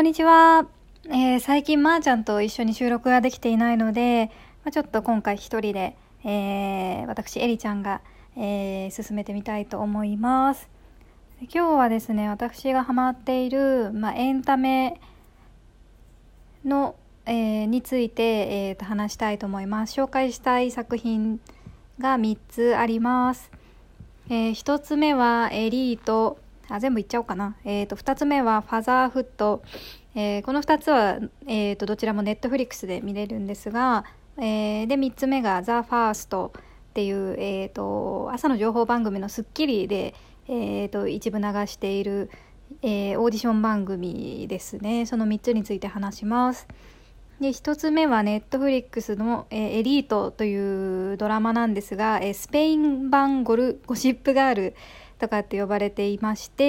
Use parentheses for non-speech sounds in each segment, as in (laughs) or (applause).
こんにちは。えー、最近まーちゃんと一緒に収録ができていないので、まあ、ちょっと今回一人で、えー、私、エリちゃんが、えー、進めてみたいと思います。今日はですね、私がハマっている、まあ、エンタメの、え、について、えー、と話したいと思います。紹介したい作品が3つあります。え、1つ目はエリート。あ、全部言っちゃおうかな。え、ー、と、2つ目はファザーフット。えー、この2つは、え、ー、と、どちらもネットフリックスで見れるんですが、えー、で、3つ目が THE FIRST っていう、えっ、と、朝の情報番組のスッキリで、えっ、と、一部流している、えオーディション番組ですね。その3つについて話します。で、1つ目はネットフリックスの、えエリートというドラマなんですが、えスペイン版ゴルゴシップガールとかって呼ばれていまして、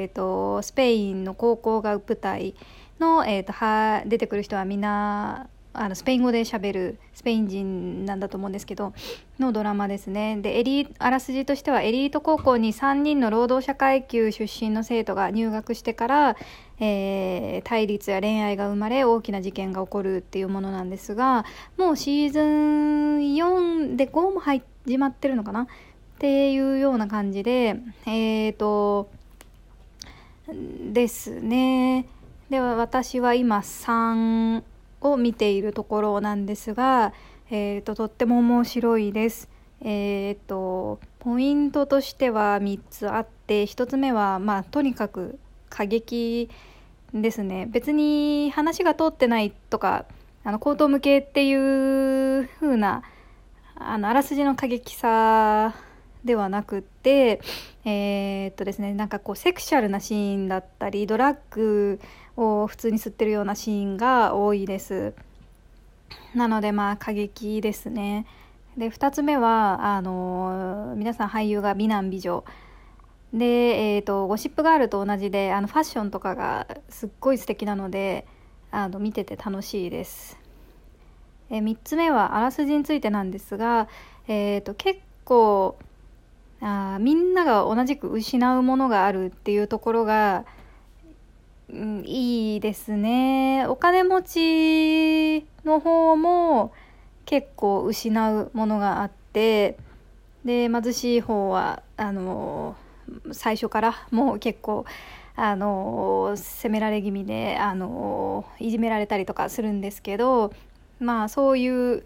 えーと、スペインの高校が舞台の、えーと、は出てくる人はみんなあのスペイン語でしゃべるスペイン人なんだと思うんですけどのドラマですね。でエリあらすじとしてはエリート高校に3人の労働者階級出身の生徒が入学してから、えー、対立や恋愛が生まれ大きな事件が起こるっていうものなんですがもうシーズン4で5も始まってるのかな？っていうような感じで、えっ、ー、と、ですね。では私は今3を見ているところなんですが、えっ、ー、と、とっても面白いです。えっ、ー、と、ポイントとしては3つあって、1つ目は、まあ、とにかく過激ですね。別に話が通ってないとか、あの、口頭向けっていう風な、あの、あらすじの過激さではなくってえー、っとですねなんかこうセクシャルなシーンだったりドラッグを普通に吸ってるようなシーンが多いです。なのでまあ過激ですね。で2つ目はあの皆さん俳優が美男美女。で、えーと、ゴシップガールと同じであのファッションとかがすっごい素敵なのであの見てて楽しいです。え3つ目はあらすじについてなんですが、えーと結構あみんなが同じく失うものがあるっていうところが、うん、いいですね。お金持ちの方も結構失うものがあってで貧しい方はあの最初からもう結構あの責められ気味であのいじめられたりとかするんですけどまあそういう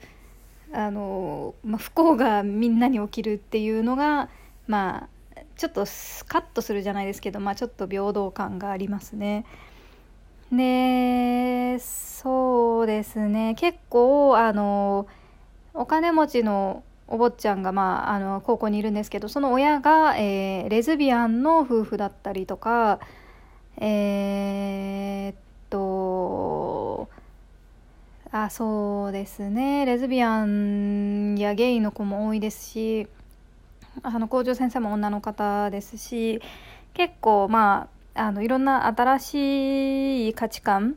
あの、まあ、不幸がみんなに起きるっていうのがまあちょっとカットするじゃないですけど、まあ、ちょっと平等感がありますね。でそうですね結構あのお金持ちのお坊ちゃんが、まあ、あの高校にいるんですけどその親が、えー、レズビアンの夫婦だったりとかえー、っとあそうですねレズビアンやゲイの子も多いですしあの校長先生も女の方ですし結構まああのいろんな新しい価値観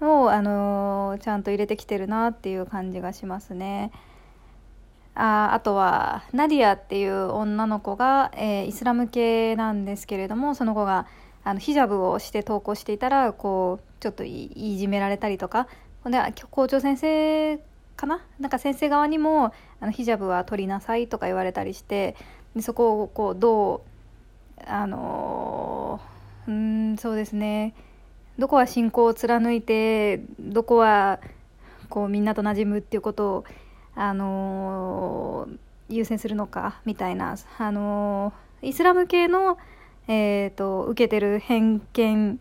をあのちゃんと入れてきてるなっていう感じがしますね。ああとはナディアっていう女の子が、えー、イスラム系なんですけれどもその子があのヒジャブをして投稿していたらこうちょっといじめられたりとかで校長先生かな？なんか先生側にもあのヒジャブは取りなさいとか言われたりしてでそこをこうどうあのうんそうですね。どこは信仰を貫いてどこはこうみんなと馴染むっていうことをあの優先するのかみたいなあのイスラム系の、えーと、受けてる偏見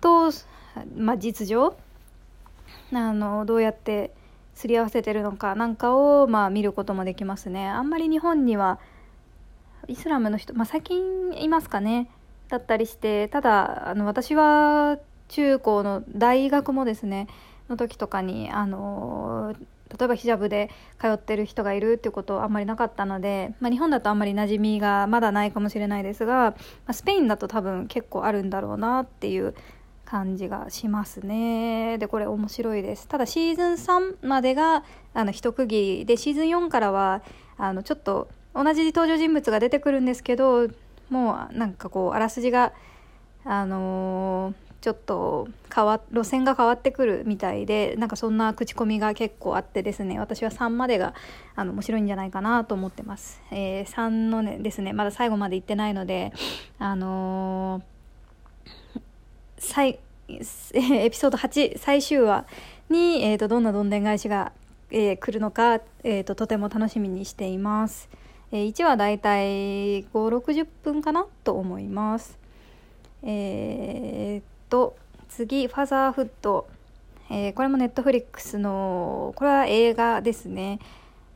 と、まあ、実情あのどうやってすり合わせてるのかなんかを、まあ、見ることもできますね。あんまり日本にはイスラムの人、まあ、最近いますかねだったりしてただあの私は中高の大学もですねの時とかにあの例えばヒジャブで通ってる人がいるっていうことあんまりなかったので、まあ、日本だとあんまり馴染みがまだないかもしれないですが、まあ、スペインだと多分結構あるんだろうなっていう感じがしますね。で、これ面白いです。ただシーズン3までがあの一区切りで、シーズン4からはあのちょっと同じ登場人物が出てくるんですけど、もうなんかこう、あらすじが、あのちょっと変わ路線が変わってくるみたいでなんかそんな口コミが結構あってですね私は3までがあの面白いんじゃないかなと思ってます、えー、3のねですねまだ最後まで行ってないのであのー、最 (laughs) エピソード8最終話に、えーと、どんなどんでん返しが、えー、来るのか、えーと、とても楽しみにしています、えー、1話だいたい560分かな？と思います。えー、っと次「ファザーフッド」えー、これもネットフリックスのこれは映画ですね、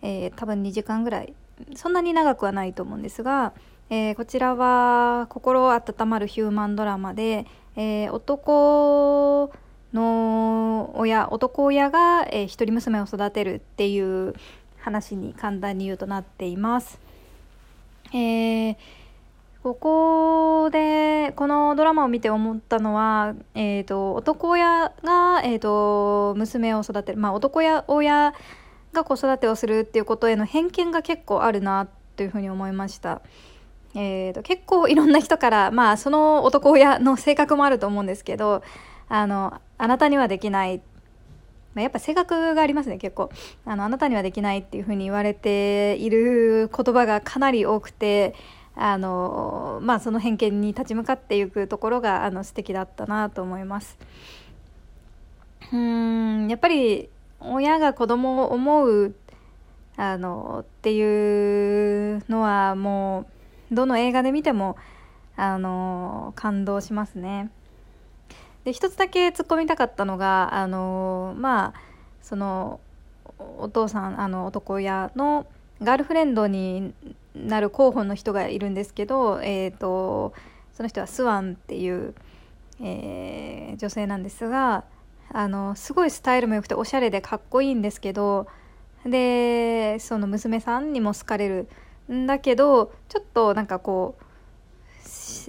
えー、多分2時間ぐらい。そんなに長くはないと思うんですが、えー、こちらは心温まるヒューマンドラマで、えー、男の親男親が、えー、一人娘を育てるっていう話に簡単に言うとなっています。えーここでこのドラマを見て思ったのは、えーと、男親が、えーと、娘を育てる、まあ、男や親が子育てをするっていうことへの偏見が結構あるなというふうに思いました。えーと、結構いろんな人から、(laughs) まあ、その男親の性格もあると思うんですけどあのあなたにはできない。まあ、やっぱ性格がありますね結構。あのあなたにはできないっていうふうに言われている言葉がかなり多くてあのまあその偏見に立ち向かっていくところがあの素敵だったなと思います。うんやっぱり親が子供を思うあのっていうのはもうどの映画で見てもあの感動しますね。で一つだけ突っ込みたかったのがあのまあそのお父さんあの男親のガールフレンドになる候補の人がいるんですけど、えーと、その人はスワンっていう、えー、女性なんですがあのすごいスタイルも良くておしゃれでかっこいいんですけどでその娘さんにも好かれるんだけどちょっとなんかこう、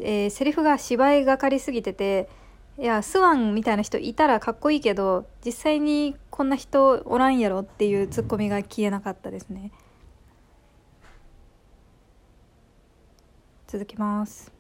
えー、セリフが芝居がかりすぎてていやスワンみたいな人いたらかっこいいけど実際にこんな人おらんやろっていうツッコミが消えなかったですね。続きます